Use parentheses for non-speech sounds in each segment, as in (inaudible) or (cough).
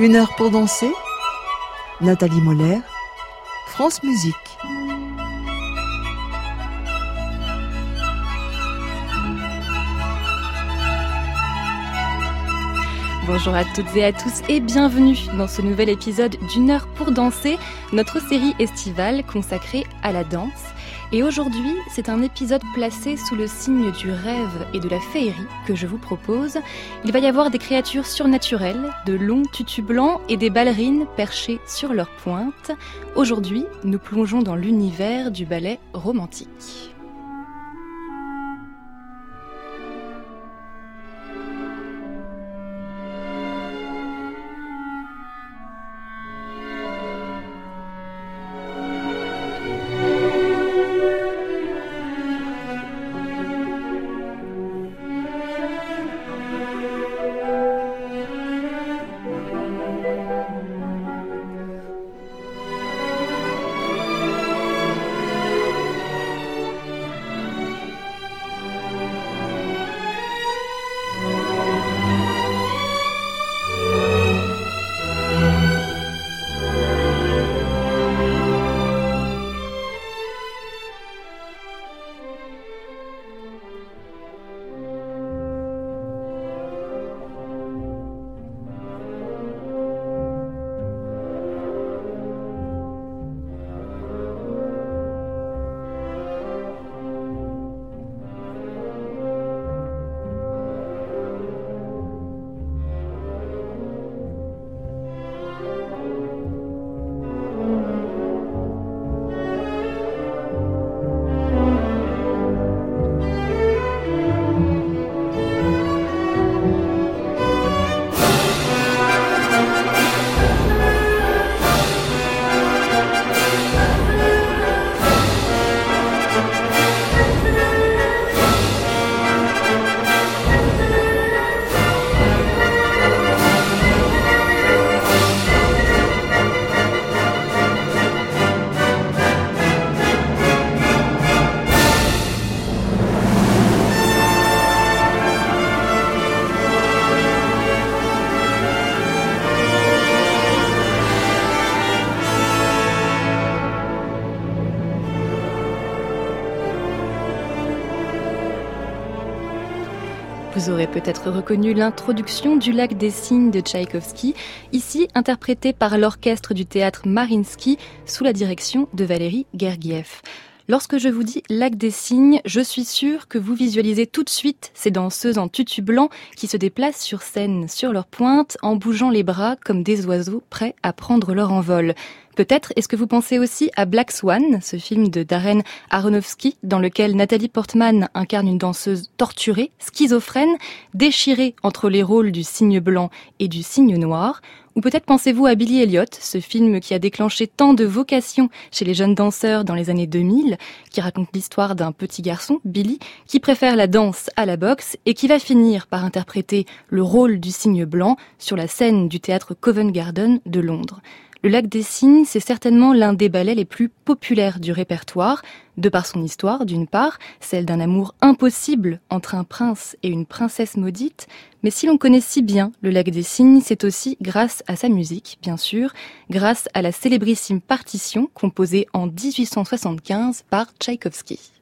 Une heure pour danser Nathalie Moller, France Musique. Bonjour à toutes et à tous et bienvenue dans ce nouvel épisode d'une heure pour danser, notre série estivale consacrée à la danse. Et aujourd'hui, c'est un épisode placé sous le signe du rêve et de la féerie que je vous propose. Il va y avoir des créatures surnaturelles, de longs tutus blancs et des ballerines perchées sur leurs pointes. Aujourd'hui, nous plongeons dans l'univers du ballet romantique. Peut-être reconnu l'introduction du lac des cygnes de Tchaïkovski, ici interprétée par l'orchestre du théâtre Marinsky sous la direction de Valérie Gergiev. Lorsque je vous dis lac des cygnes, je suis sûre que vous visualisez tout de suite ces danseuses en tutu blanc qui se déplacent sur scène sur leurs pointes en bougeant les bras comme des oiseaux prêts à prendre leur envol. Peut-être est-ce que vous pensez aussi à Black Swan, ce film de Darren Aronofsky, dans lequel Nathalie Portman incarne une danseuse torturée, schizophrène, déchirée entre les rôles du cygne blanc et du cygne noir ou peut-être pensez-vous à Billy Elliot, ce film qui a déclenché tant de vocations chez les jeunes danseurs dans les années 2000, qui raconte l'histoire d'un petit garçon, Billy, qui préfère la danse à la boxe et qui va finir par interpréter le rôle du cygne blanc sur la scène du théâtre Covent Garden de Londres. Le lac des Cygnes, c'est certainement l'un des ballets les plus populaires du répertoire, de par son histoire d'une part, celle d'un amour impossible entre un prince et une princesse maudite, mais si l'on connaît si bien le lac des Cygnes, c'est aussi grâce à sa musique, bien sûr, grâce à la célébrissime partition composée en 1875 par Tchaïkovski.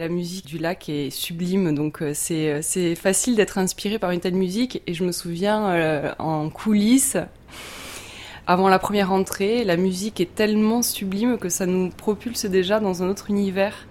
La musique du lac est sublime, donc euh, c'est, c'est facile d'être inspiré par une telle musique. Et je me souviens euh, en coulisses, avant la première entrée, la musique est tellement sublime que ça nous propulse déjà dans un autre univers.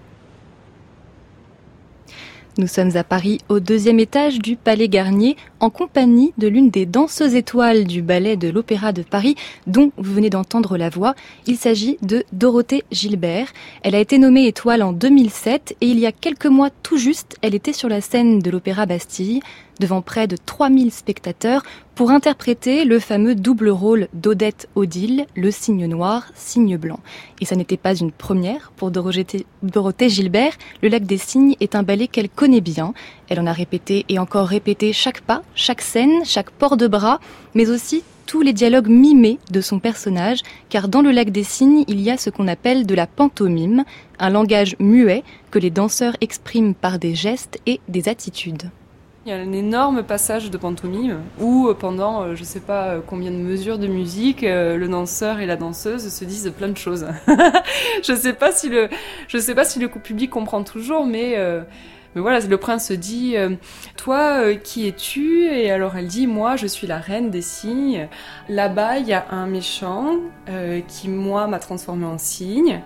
Nous sommes à Paris, au deuxième étage du Palais Garnier, en compagnie de l'une des danseuses étoiles du ballet de l'Opéra de Paris, dont vous venez d'entendre la voix. Il s'agit de Dorothée Gilbert. Elle a été nommée étoile en 2007 et il y a quelques mois tout juste, elle était sur la scène de l'Opéra Bastille devant près de 3000 spectateurs pour interpréter le fameux double rôle d'Odette Odile, le signe noir, signe blanc. Et ça n'était pas une première pour Dorothée, Gilbert. Le lac des cygnes est un ballet qu'elle connaît bien. Elle en a répété et encore répété chaque pas, chaque scène, chaque port de bras, mais aussi tous les dialogues mimés de son personnage, car dans le lac des cygnes, il y a ce qu'on appelle de la pantomime, un langage muet que les danseurs expriment par des gestes et des attitudes. Il y a un énorme passage de pantomime où euh, pendant euh, je sais pas euh, combien de mesures de musique, le danseur et la danseuse se disent plein de choses. (laughs) je sais si je sais pas si le public comprend toujours, mais mais voilà, le prince dit Toi, qui es-tu? Et alors elle dit Moi, je suis la reine des cygnes. Là-bas, il y a un méchant qui, moi, m'a transformé en cygne.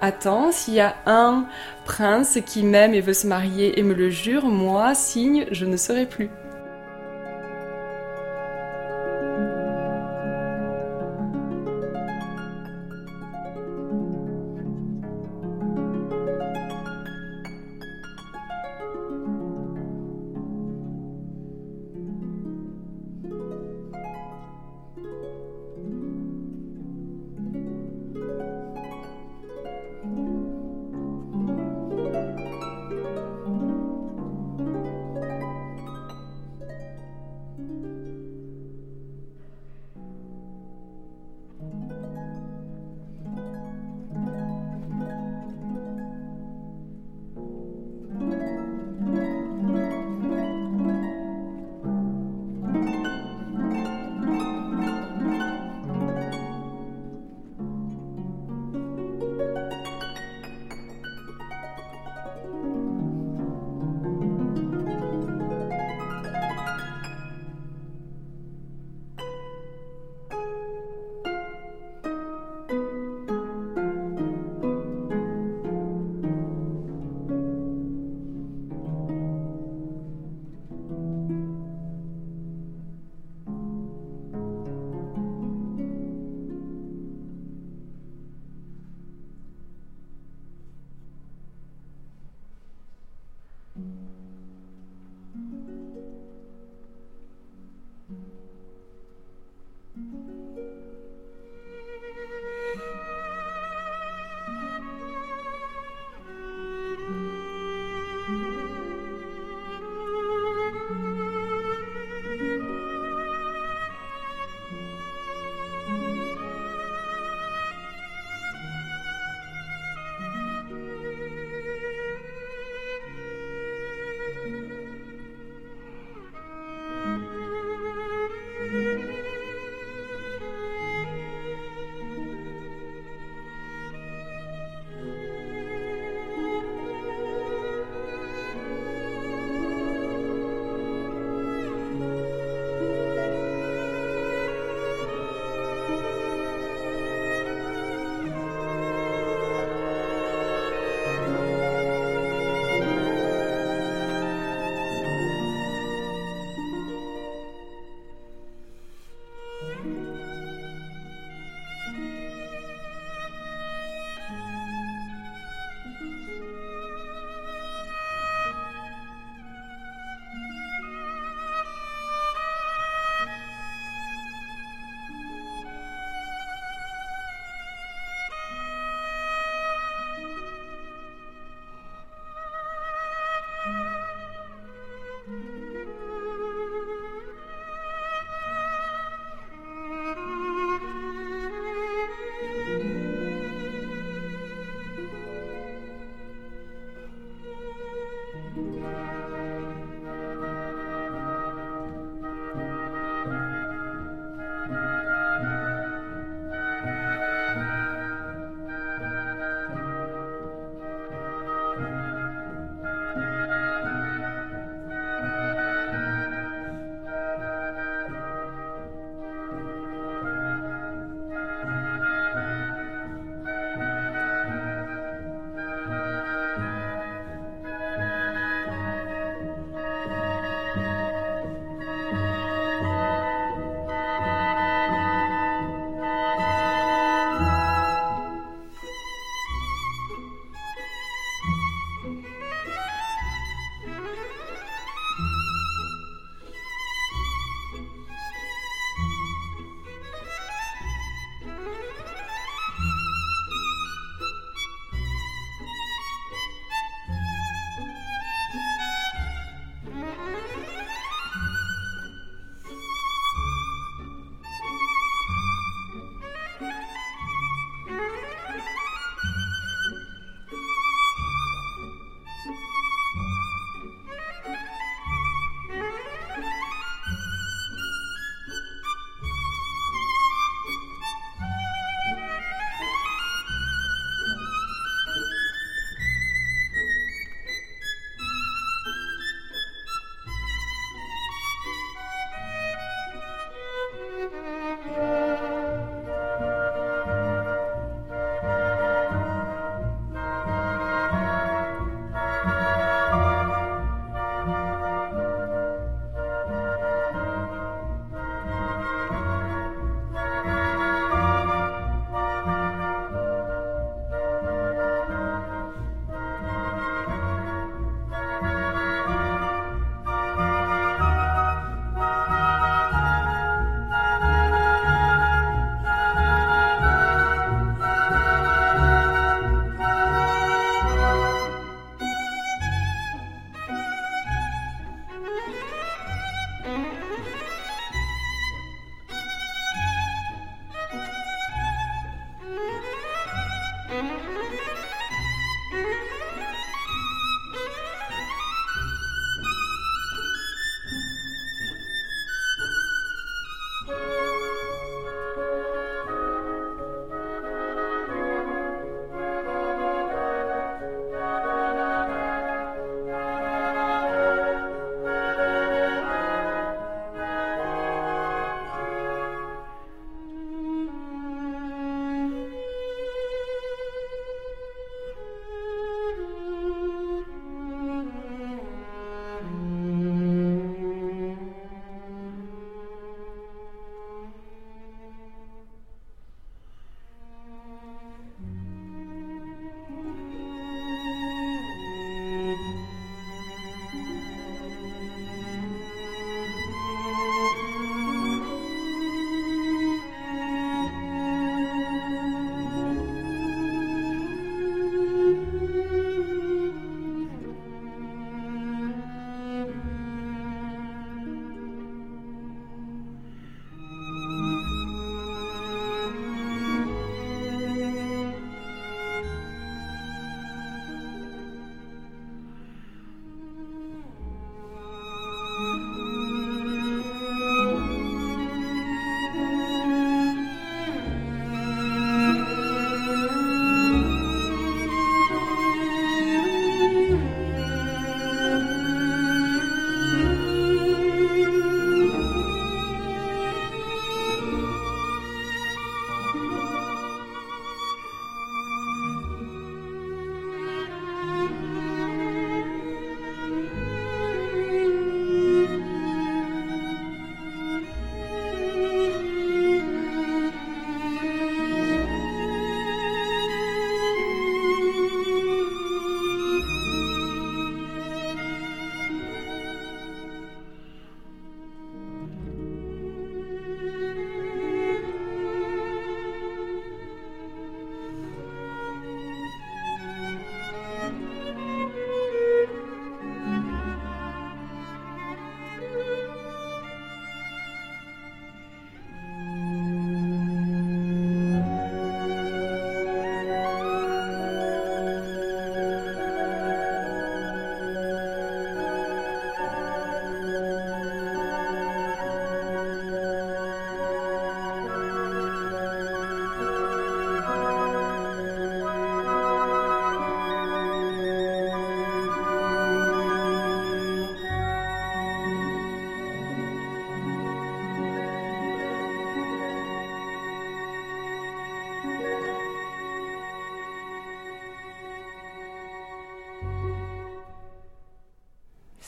Attends, s'il y a un prince qui m'aime et veut se marier et me le jure, moi, signe, je ne serai plus.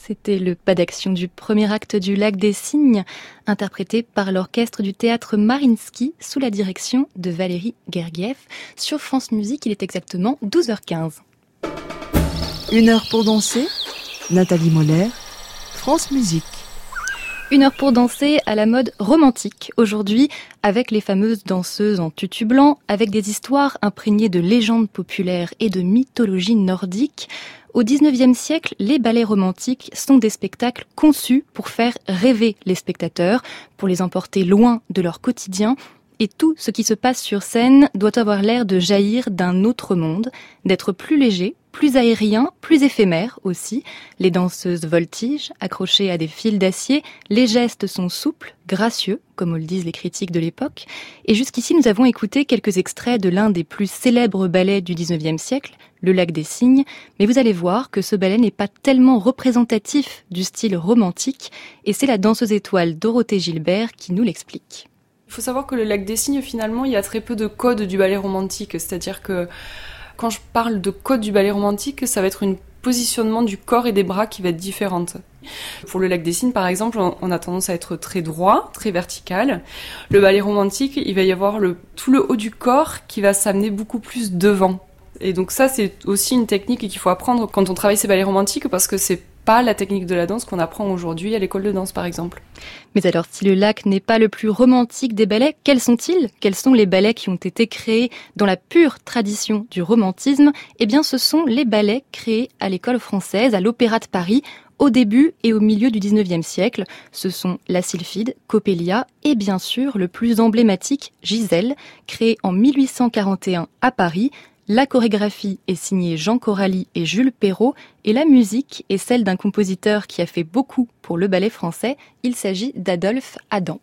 C'était le pas d'action du premier acte du Lac des Cygnes, interprété par l'orchestre du théâtre Marinsky sous la direction de Valérie Gergiev. Sur France Musique, il est exactement 12h15. Une heure pour danser, Nathalie Moller, France Musique. Une heure pour danser à la mode romantique aujourd'hui avec les fameuses danseuses en tutu blanc, avec des histoires imprégnées de légendes populaires et de mythologie nordique. Au XIXe siècle, les ballets romantiques sont des spectacles conçus pour faire rêver les spectateurs, pour les emporter loin de leur quotidien et tout ce qui se passe sur scène doit avoir l'air de jaillir d'un autre monde, d'être plus léger, plus aérien, plus éphémère aussi. Les danseuses voltigent, accrochées à des fils d'acier, les gestes sont souples, gracieux, comme le disent les critiques de l'époque. Et jusqu'ici, nous avons écouté quelques extraits de l'un des plus célèbres ballets du XIXe siècle, Le Lac des Cygnes, mais vous allez voir que ce ballet n'est pas tellement représentatif du style romantique, et c'est la danseuse étoile Dorothée Gilbert qui nous l'explique. Il faut savoir que le lac des Cygnes, finalement, il y a très peu de codes du ballet romantique. C'est-à-dire que quand je parle de code du ballet romantique, ça va être un positionnement du corps et des bras qui va être différente. Pour le lac des Cygnes, par exemple, on a tendance à être très droit, très vertical. Le ballet romantique, il va y avoir tout le haut du corps qui va s'amener beaucoup plus devant. Et donc ça, c'est aussi une technique qu'il faut apprendre quand on travaille ces ballets romantiques parce que c'est pas la technique de la danse qu'on apprend aujourd'hui à l'école de danse, par exemple. Mais alors, si le lac n'est pas le plus romantique des ballets, quels sont-ils? Quels sont les ballets qui ont été créés dans la pure tradition du romantisme? Eh bien, ce sont les ballets créés à l'école française, à l'Opéra de Paris, au début et au milieu du 19e siècle. Ce sont la Sylphide, Coppelia et bien sûr le plus emblématique, Gisèle, créé en 1841 à Paris La chorégraphie est signée Jean Coralie et Jules Perrault et la musique est celle d'un compositeur qui a fait beaucoup pour le ballet français. Il s'agit d'Adolphe Adam.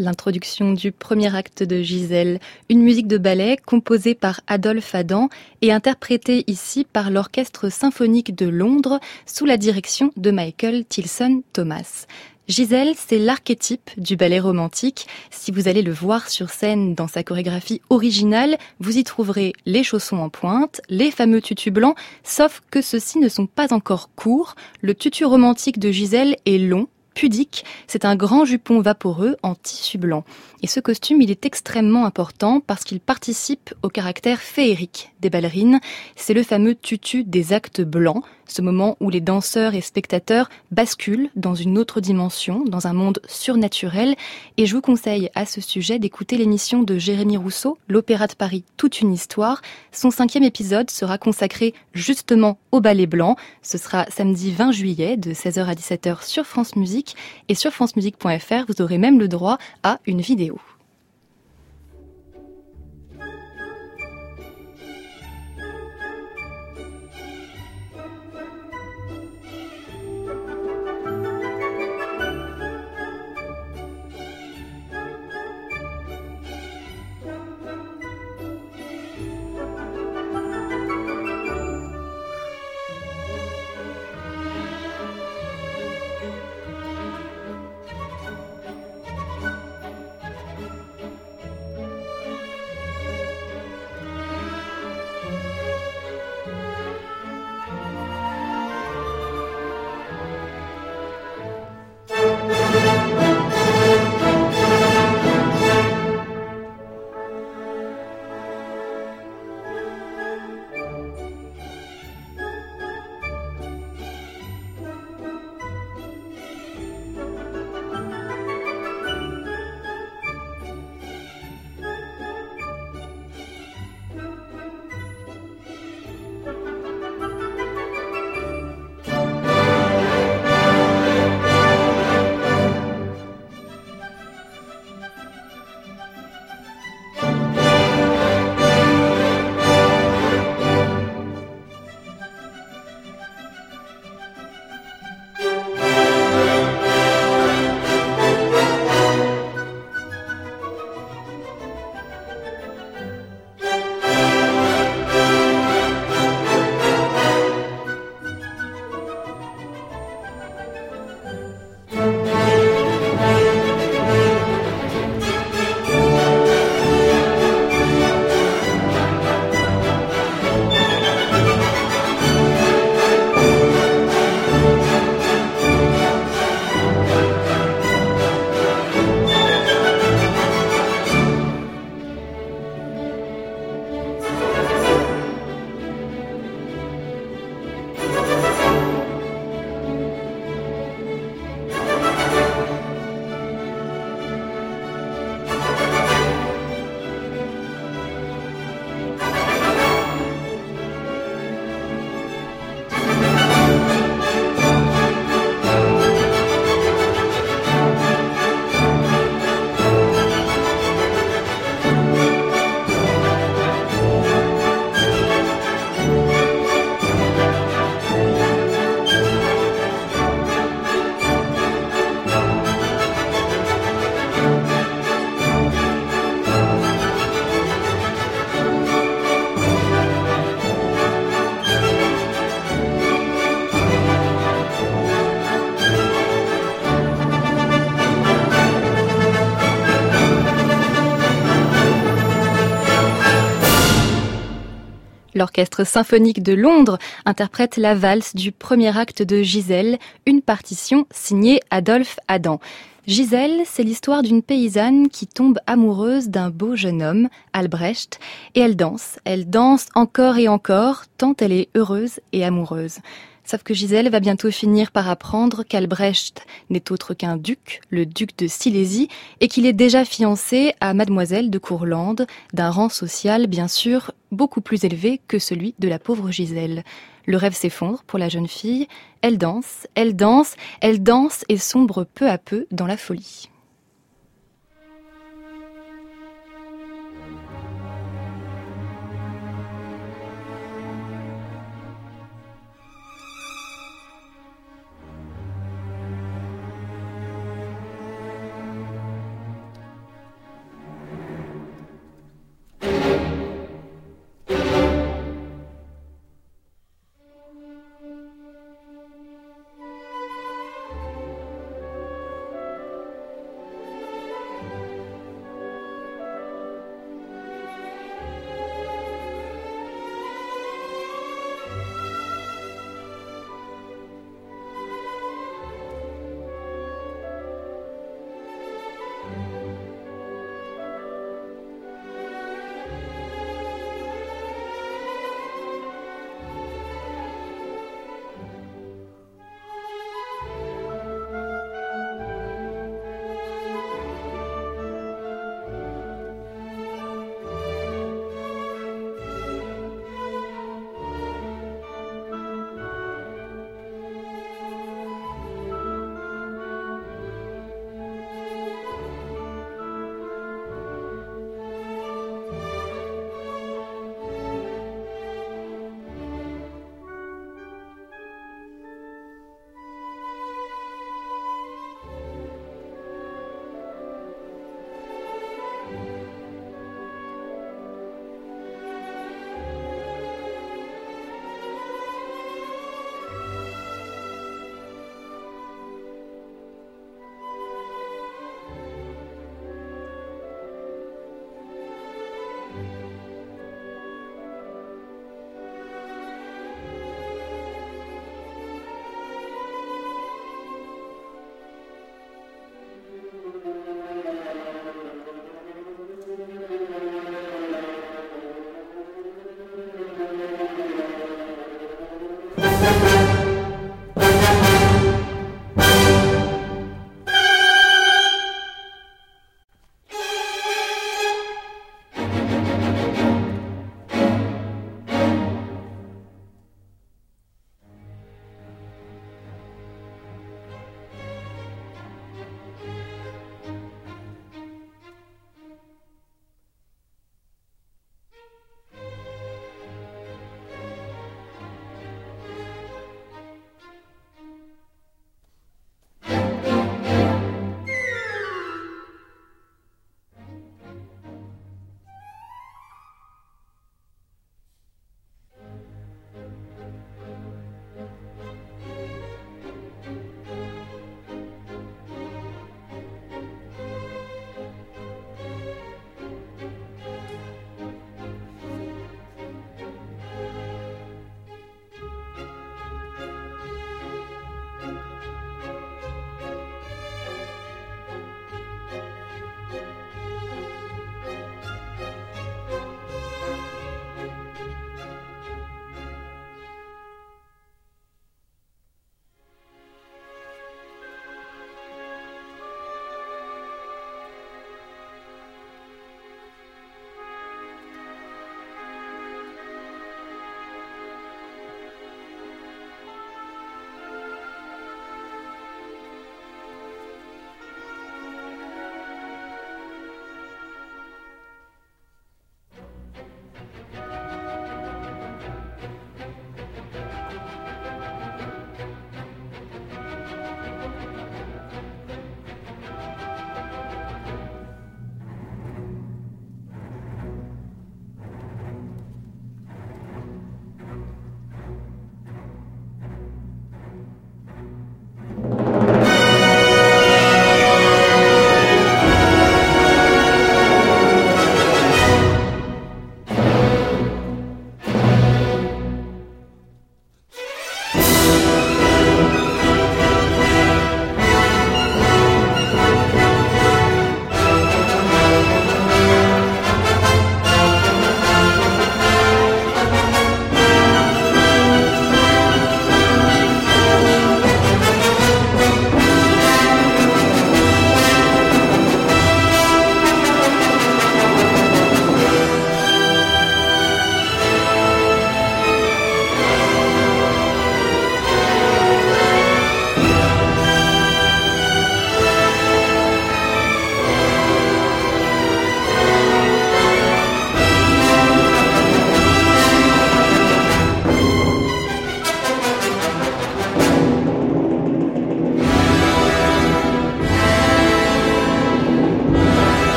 L'introduction du premier acte de Gisèle, une musique de ballet composée par Adolphe Adam et interprétée ici par l'Orchestre symphonique de Londres sous la direction de Michael Tilson Thomas. Gisèle, c'est l'archétype du ballet romantique. Si vous allez le voir sur scène dans sa chorégraphie originale, vous y trouverez les chaussons en pointe, les fameux tutus blancs, sauf que ceux-ci ne sont pas encore courts. Le tutu romantique de Gisèle est long, pudique. C'est un grand jupon vaporeux en tissu blanc. Et ce costume, il est extrêmement important parce qu'il participe au caractère féerique des ballerines. C'est le fameux tutu des actes blancs, ce moment où les danseurs et spectateurs basculent dans une autre dimension, dans un monde surnaturel. Et je vous conseille à ce sujet d'écouter l'émission de Jérémy Rousseau, l'Opéra de Paris, toute une histoire. Son cinquième épisode sera consacré justement au ballet blanc. Ce sera samedi 20 juillet de 16h à 17h sur France Musique. Et sur francemusique.fr, vous aurez même le droit à une vidéo. L'Orchestre symphonique de Londres interprète la valse du premier acte de Gisèle, une partition signée Adolphe Adam. Gisèle, c'est l'histoire d'une paysanne qui tombe amoureuse d'un beau jeune homme, Albrecht, et elle danse, elle danse encore et encore, tant elle est heureuse et amoureuse. Sauf que Gisèle va bientôt finir par apprendre qu'Albrecht n'est autre qu'un duc, le duc de Silésie, et qu'il est déjà fiancé à mademoiselle de Courlande, d'un rang social bien sûr beaucoup plus élevé que celui de la pauvre Gisèle. Le rêve s'effondre pour la jeune fille, elle danse, elle danse, elle danse et sombre peu à peu dans la folie.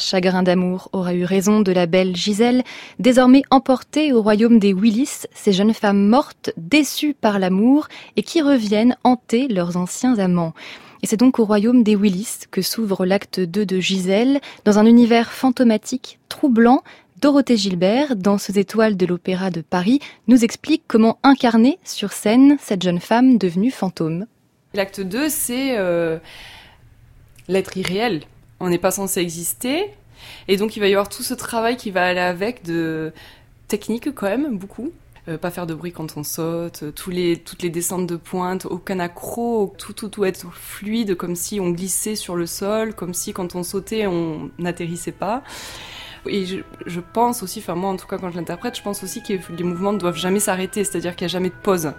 Chagrin d'amour aura eu raison de la belle Gisèle, désormais emportée au royaume des Willis, ces jeunes femmes mortes, déçues par l'amour et qui reviennent hanter leurs anciens amants. Et c'est donc au royaume des Willis que s'ouvre l'acte 2 de Gisèle, dans un univers fantomatique, troublant. Dorothée Gilbert, danseuse étoile de l'Opéra de Paris, nous explique comment incarner sur scène cette jeune femme devenue fantôme. L'acte 2, c'est euh, l'être irréel. On n'est pas censé exister. Et donc il va y avoir tout ce travail qui va aller avec de technique quand même, beaucoup. Euh, pas faire de bruit quand on saute, euh, toutes les descentes de pointe, aucun accro, tout, tout, tout être fluide, comme si on glissait sur le sol, comme si quand on sautait, on n'atterrissait pas. Et je, je, pense aussi, enfin moi en tout cas quand je l'interprète, je pense aussi que les mouvements ne doivent jamais s'arrêter, c'est-à-dire qu'il n'y a jamais de pause.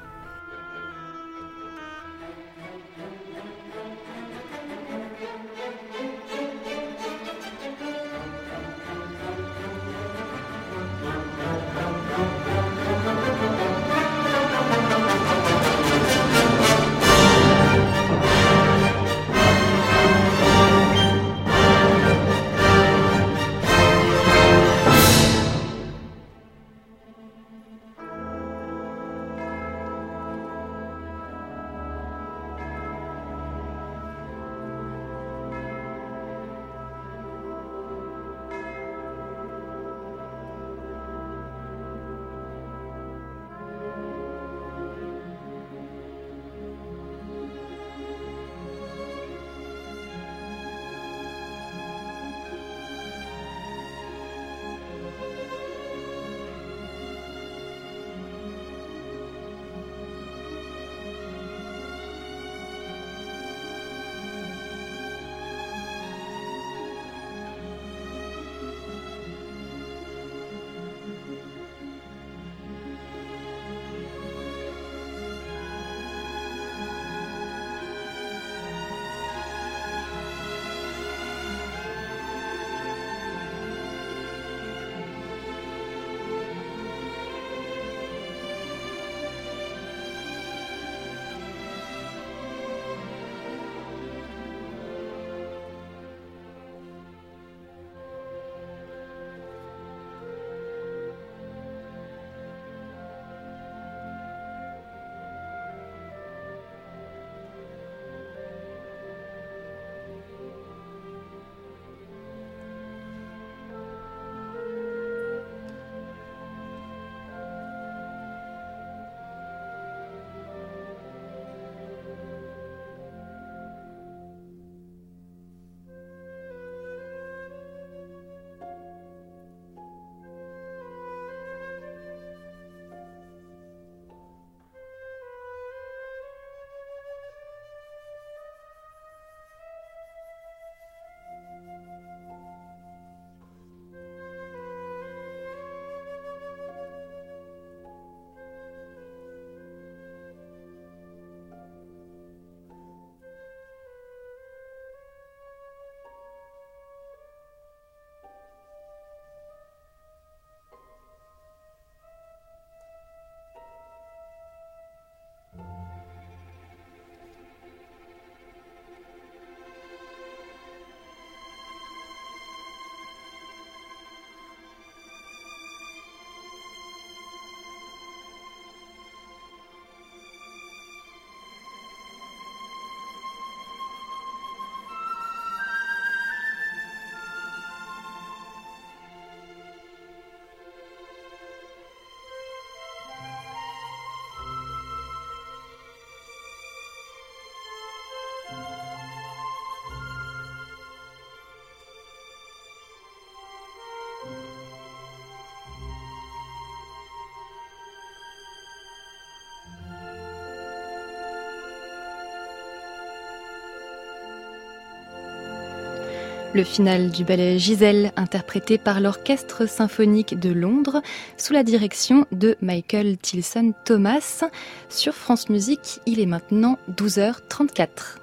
Le final du ballet Gisèle, interprété par l'Orchestre symphonique de Londres, sous la direction de Michael Tilson Thomas. Sur France Musique, il est maintenant 12h34.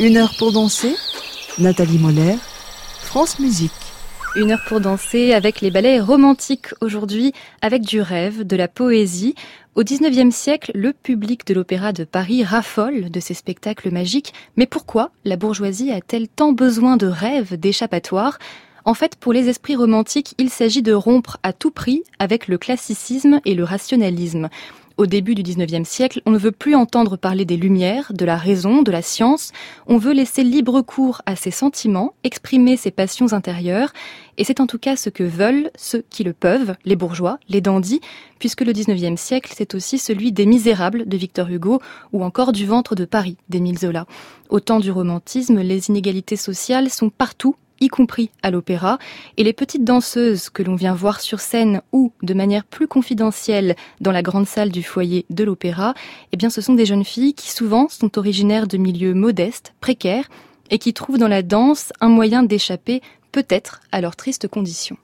Une heure pour danser, Nathalie Moller, France Musique. Une heure pour danser avec les ballets romantiques aujourd'hui, avec du rêve, de la poésie. Au XIXe siècle, le public de l'Opéra de Paris raffole de ces spectacles magiques. Mais pourquoi la bourgeoisie a-t-elle tant besoin de rêves, d'échappatoires en fait, pour les esprits romantiques, il s'agit de rompre à tout prix avec le classicisme et le rationalisme. Au début du XIXe siècle, on ne veut plus entendre parler des Lumières, de la raison, de la science. On veut laisser libre cours à ses sentiments, exprimer ses passions intérieures. Et c'est en tout cas ce que veulent ceux qui le peuvent, les bourgeois, les dandys, puisque le XIXe siècle, c'est aussi celui des Misérables de Victor Hugo ou encore du ventre de Paris d'Émile Zola. Au temps du romantisme, les inégalités sociales sont partout y compris à l'opéra, et les petites danseuses que l'on vient voir sur scène ou de manière plus confidentielle dans la grande salle du foyer de l'opéra, eh bien ce sont des jeunes filles qui souvent sont originaires de milieux modestes, précaires, et qui trouvent dans la danse un moyen d'échapper peut-être à leurs tristes conditions.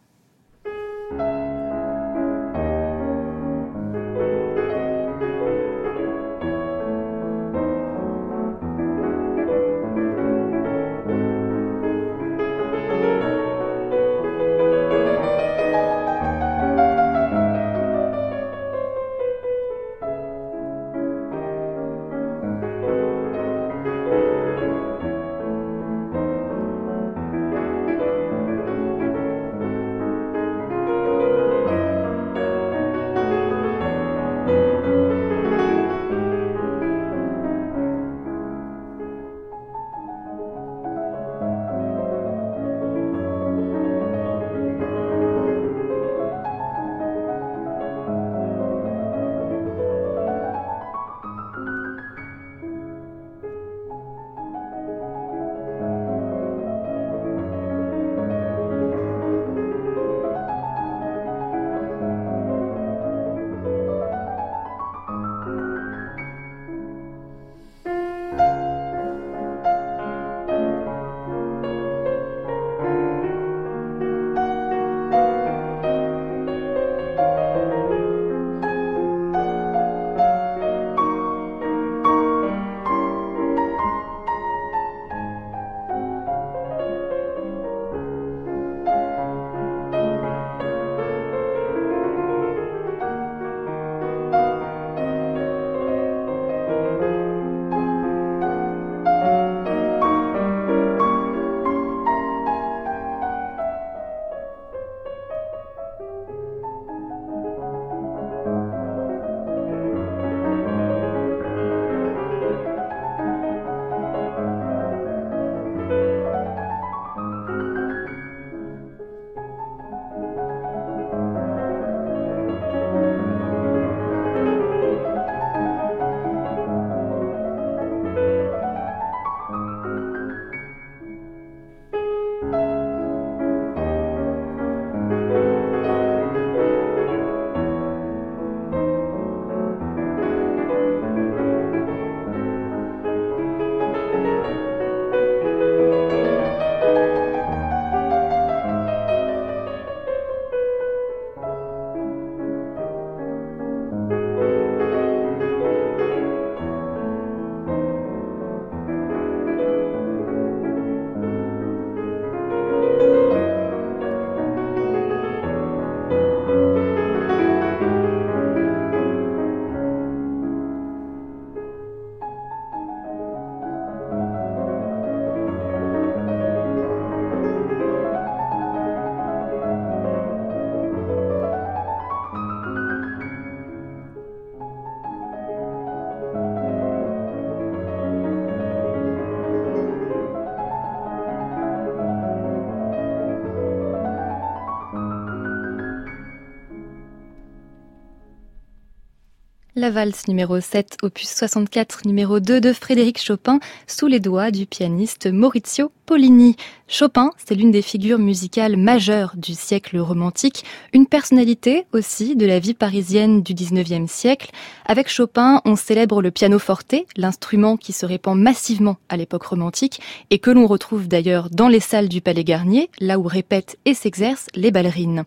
La valse numéro 7, opus 64, numéro 2 de Frédéric Chopin, sous les doigts du pianiste Maurizio Pollini. Chopin, c'est l'une des figures musicales majeures du siècle romantique, une personnalité aussi de la vie parisienne du 19e siècle. Avec Chopin, on célèbre le pianoforte, l'instrument qui se répand massivement à l'époque romantique et que l'on retrouve d'ailleurs dans les salles du Palais Garnier, là où répètent et s'exercent les ballerines.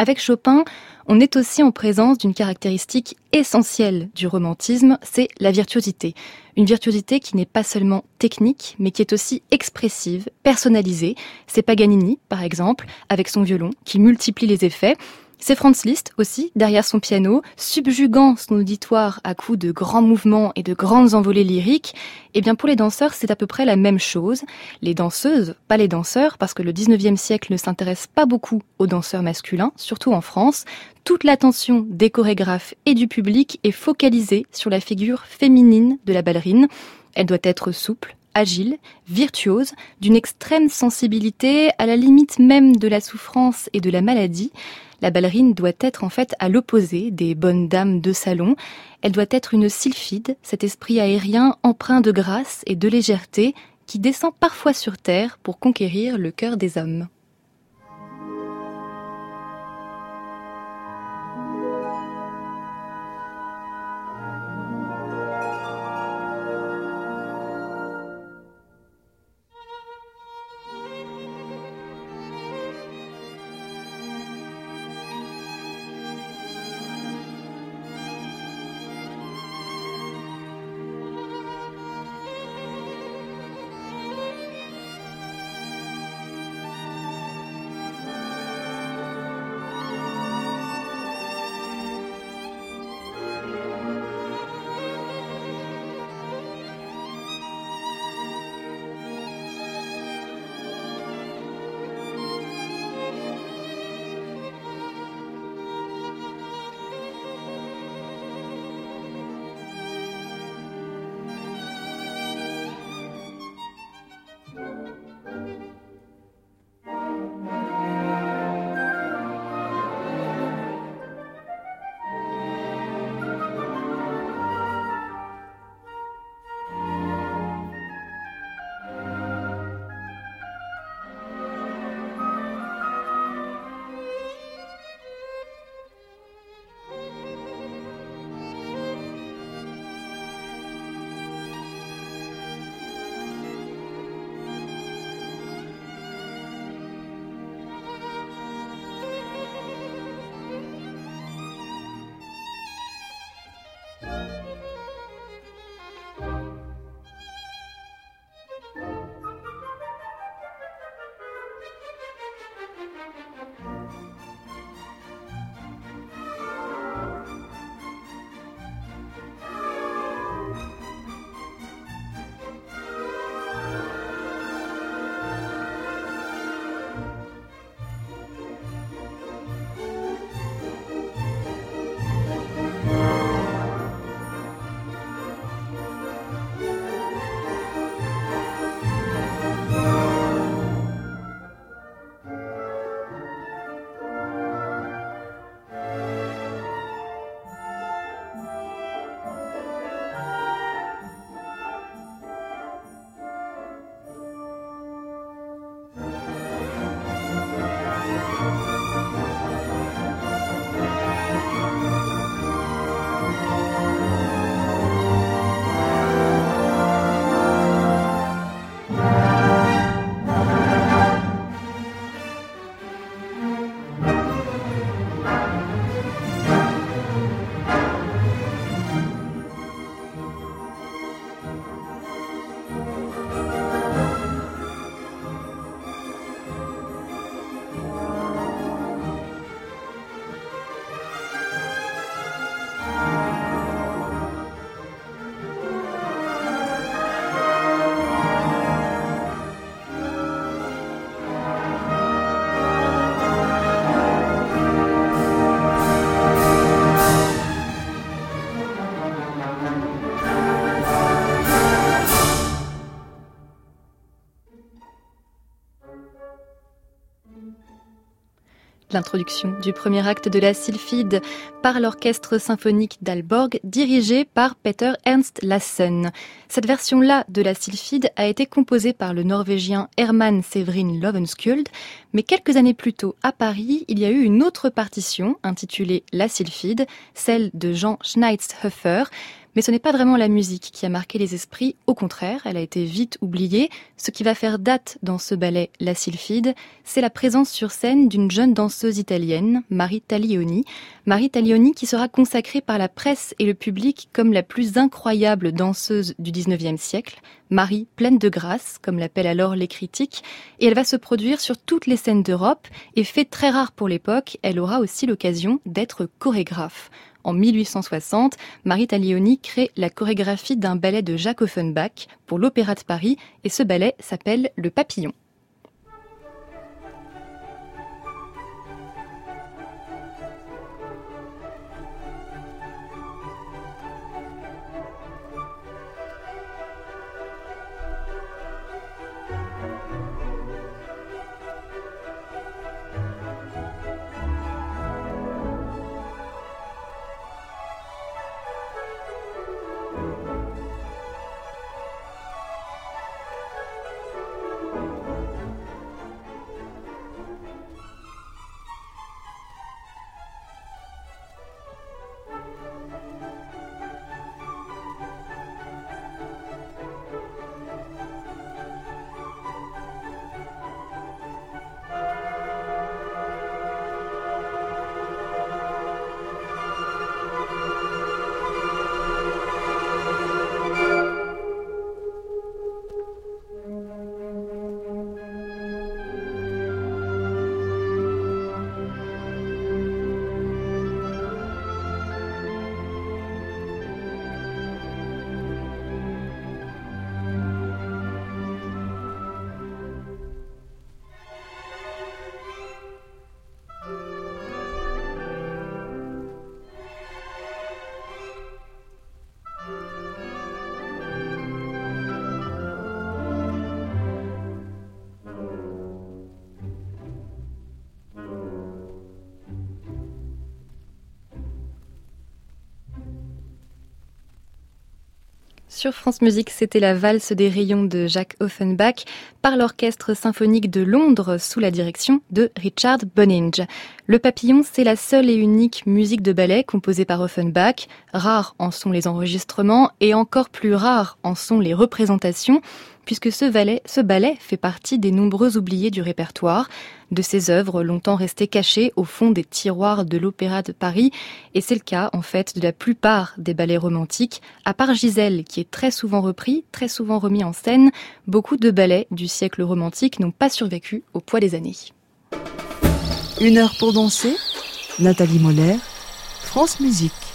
Avec Chopin, on est aussi en présence d'une caractéristique essentielle du romantisme, c'est la virtuosité. Une virtuosité qui n'est pas seulement technique, mais qui est aussi expressive, personnalisée. C'est Paganini, par exemple, avec son violon, qui multiplie les effets. C'est Franz Liszt aussi, derrière son piano, subjuguant son auditoire à coups de grands mouvements et de grandes envolées lyriques. Eh bien pour les danseurs, c'est à peu près la même chose. Les danseuses, pas les danseurs, parce que le 19e siècle ne s'intéresse pas beaucoup aux danseurs masculins, surtout en France. Toute l'attention des chorégraphes et du public est focalisée sur la figure féminine de la ballerine. Elle doit être souple, agile, virtuose, d'une extrême sensibilité, à la limite même de la souffrance et de la maladie. La ballerine doit être en fait à l'opposé des bonnes dames de salon. Elle doit être une sylphide, cet esprit aérien empreint de grâce et de légèreté qui descend parfois sur terre pour conquérir le cœur des hommes. L'introduction du premier acte de la Sylphide par l'orchestre symphonique d'Alborg dirigé par Peter Ernst Lassen. Cette version-là de la Sylphide a été composée par le norvégien Hermann Severin Lovenskjöld, mais quelques années plus tôt à Paris, il y a eu une autre partition intitulée La Sylphide, celle de Jean Schneitshöfer, Mais ce n'est pas vraiment la musique qui a marqué les esprits, au contraire, elle a été vite oubliée. Ce qui va faire date dans ce ballet La Sylphide, c'est la présence sur scène d'une jeune danseuse italienne, Marie Taglioni. Marie Taglioni qui sera consacrée par la presse et le public comme la plus incroyable danseuse du 19e siècle. Marie pleine de grâce, comme l'appellent alors les critiques, et elle va se produire sur toutes les scènes d'Europe, et fait très rare pour l'époque, elle aura aussi l'occasion d'être chorégraphe. En 1860, Marie Taglioni crée la chorégraphie d'un ballet de Jacques Offenbach pour l'Opéra de Paris et ce ballet s'appelle Le Papillon. Sur France Musique, c'était la valse des rayons de Jacques Offenbach par l'Orchestre symphonique de Londres sous la direction de Richard Boninge. Le papillon, c'est la seule et unique musique de ballet composée par Offenbach. Rares en sont les enregistrements et encore plus rares en sont les représentations puisque ce ballet, fait partie des nombreux oubliés du répertoire, de ses œuvres longtemps restées cachées au fond des tiroirs de l'Opéra de Paris, et c'est le cas en fait de la plupart des ballets romantiques, à part Gisèle qui est très souvent repris, très souvent remis en scène, beaucoup de ballets du siècle romantique n'ont pas survécu au poids des années. Une heure pour danser, Nathalie Moller, France Musique.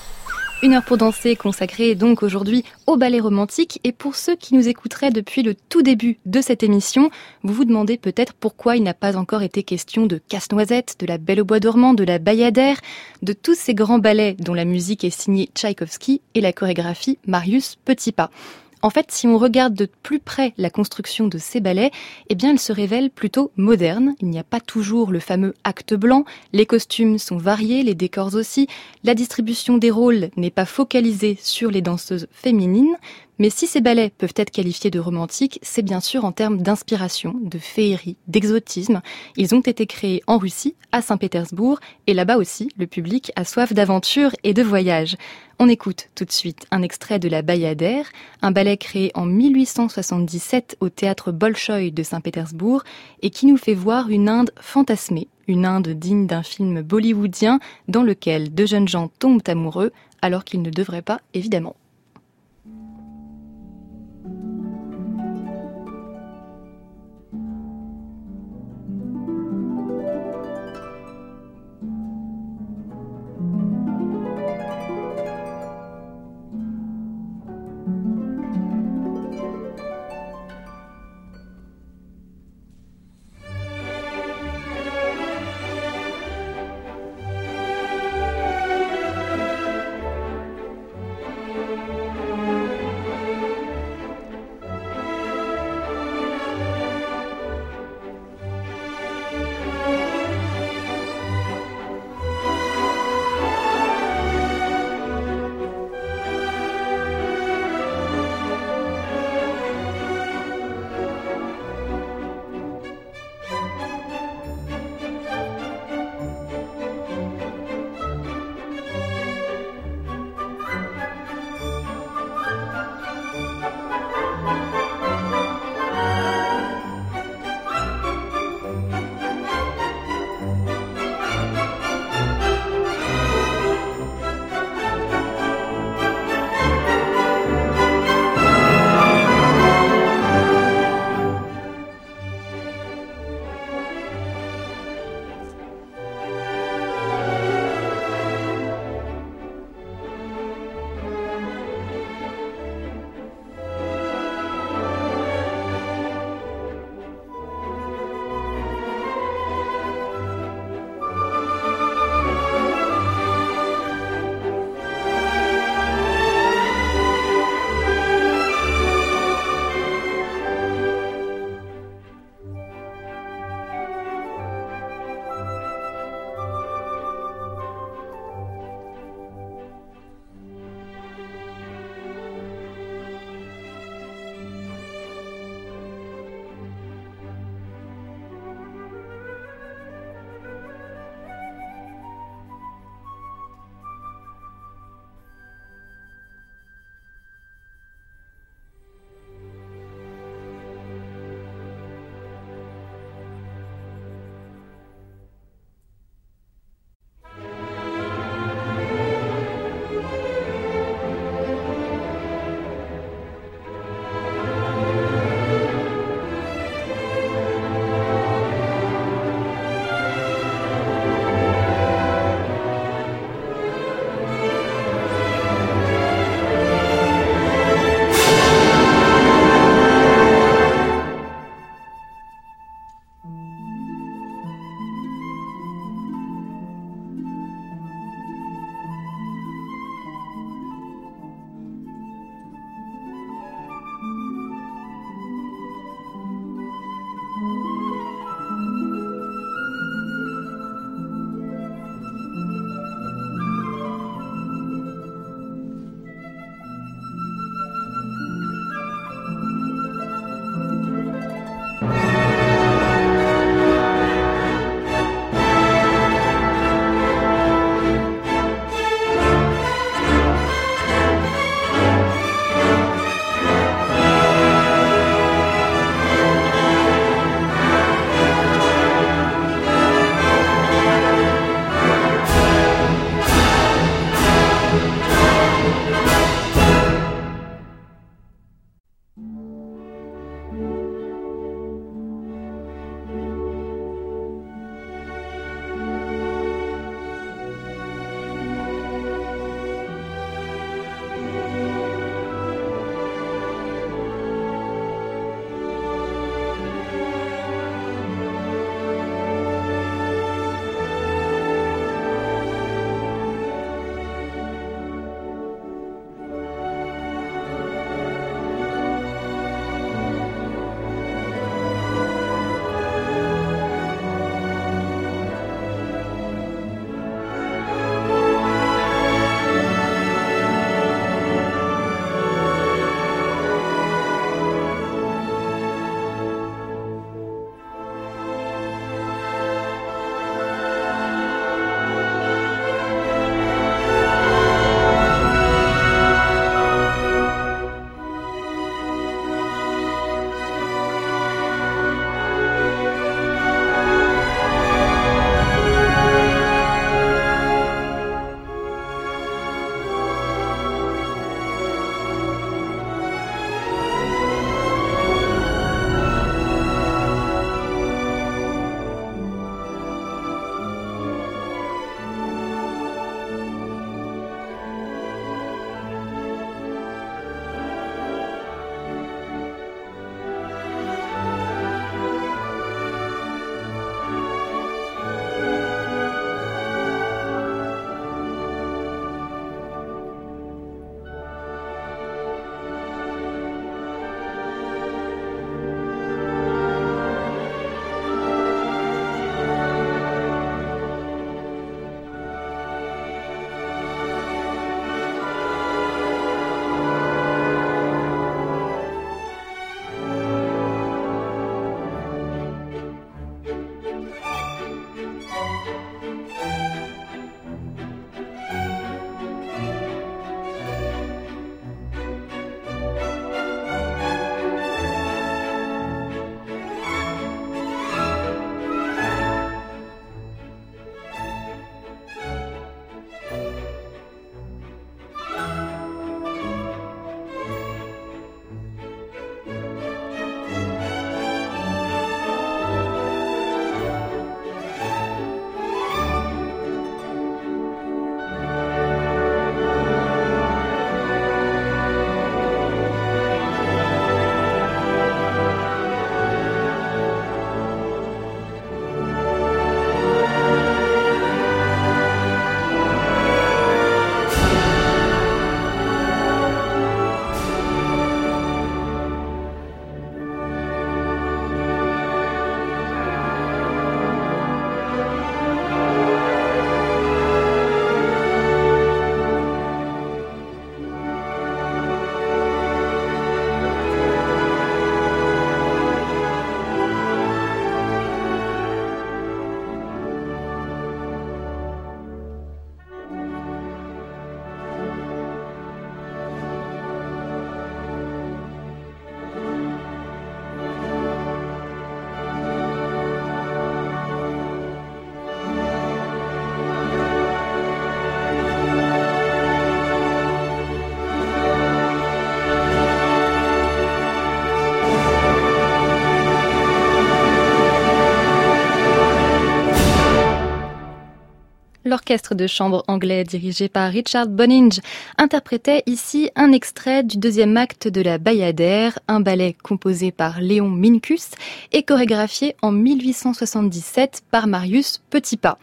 Une heure pour danser consacrée donc aujourd'hui au ballet romantique. Et pour ceux qui nous écouteraient depuis le tout début de cette émission, vous vous demandez peut-être pourquoi il n'a pas encore été question de Casse-Noisette, de la Belle au Bois dormant, de la Bayadère, de tous ces grands ballets dont la musique est signée Tchaïkovski et la chorégraphie Marius Petitpas. En fait, si on regarde de plus près la construction de ces ballets, eh bien, elle se révèle plutôt moderne. Il n'y a pas toujours le fameux acte blanc. Les costumes sont variés, les décors aussi. La distribution des rôles n'est pas focalisée sur les danseuses féminines, mais si ces ballets peuvent être qualifiés de romantiques, c'est bien sûr en termes d'inspiration, de féerie, d'exotisme. Ils ont été créés en Russie, à Saint-Pétersbourg, et là-bas aussi, le public a soif d'aventure et de voyage. On écoute tout de suite un extrait de La Bayadère, un ballet créé en 1877 au théâtre Bolchoï de Saint-Pétersbourg et qui nous fait voir une Inde fantasmée, une Inde digne d'un film bollywoodien dans lequel deux jeunes gens tombent amoureux alors qu'ils ne devraient pas, évidemment. L'orchestre de chambre anglais dirigé par Richard Boninge interprétait ici un extrait du deuxième acte de la Bayadère, un ballet composé par Léon Minkus et chorégraphié en 1877 par Marius Petitpas.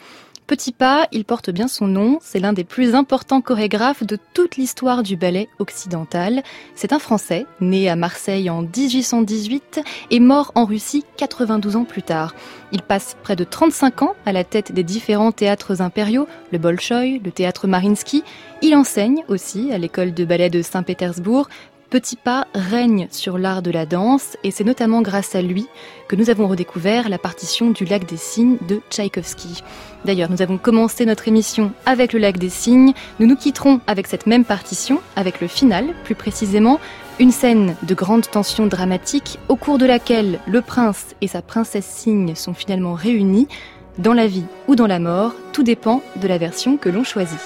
Petit Pas, il porte bien son nom, c'est l'un des plus importants chorégraphes de toute l'histoire du ballet occidental. C'est un Français, né à Marseille en 1818 et mort en Russie 92 ans plus tard. Il passe près de 35 ans à la tête des différents théâtres impériaux, le Bolchoï, le théâtre Marinsky. Il enseigne aussi à l'école de ballet de Saint-Pétersbourg, Petit Pas règne sur l'art de la danse et c'est notamment grâce à lui que nous avons redécouvert la partition du Lac des Cygnes de Tchaïkovski. D'ailleurs, nous avons commencé notre émission avec le Lac des Cygnes. Nous nous quitterons avec cette même partition, avec le final plus précisément, une scène de grande tension dramatique au cours de laquelle le prince et sa princesse cygne sont finalement réunis. Dans la vie ou dans la mort, tout dépend de la version que l'on choisit.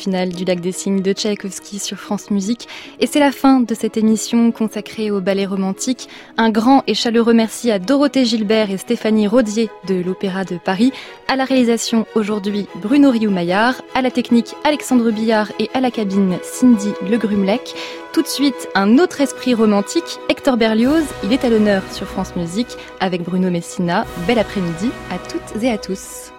Le final du Lac des Cygnes de Tchaïkovski sur France Musique. Et c'est la fin de cette émission consacrée au ballet romantique. Un grand et chaleureux merci à Dorothée Gilbert et Stéphanie Rodier de l'Opéra de Paris. À la réalisation aujourd'hui Bruno Rioux-Maillard, à la technique Alexandre Billard et à la cabine Cindy Le Grumlec. Tout de suite, un autre esprit romantique, Hector Berlioz. Il est à l'honneur sur France Musique avec Bruno Messina. Bel après-midi à toutes et à tous.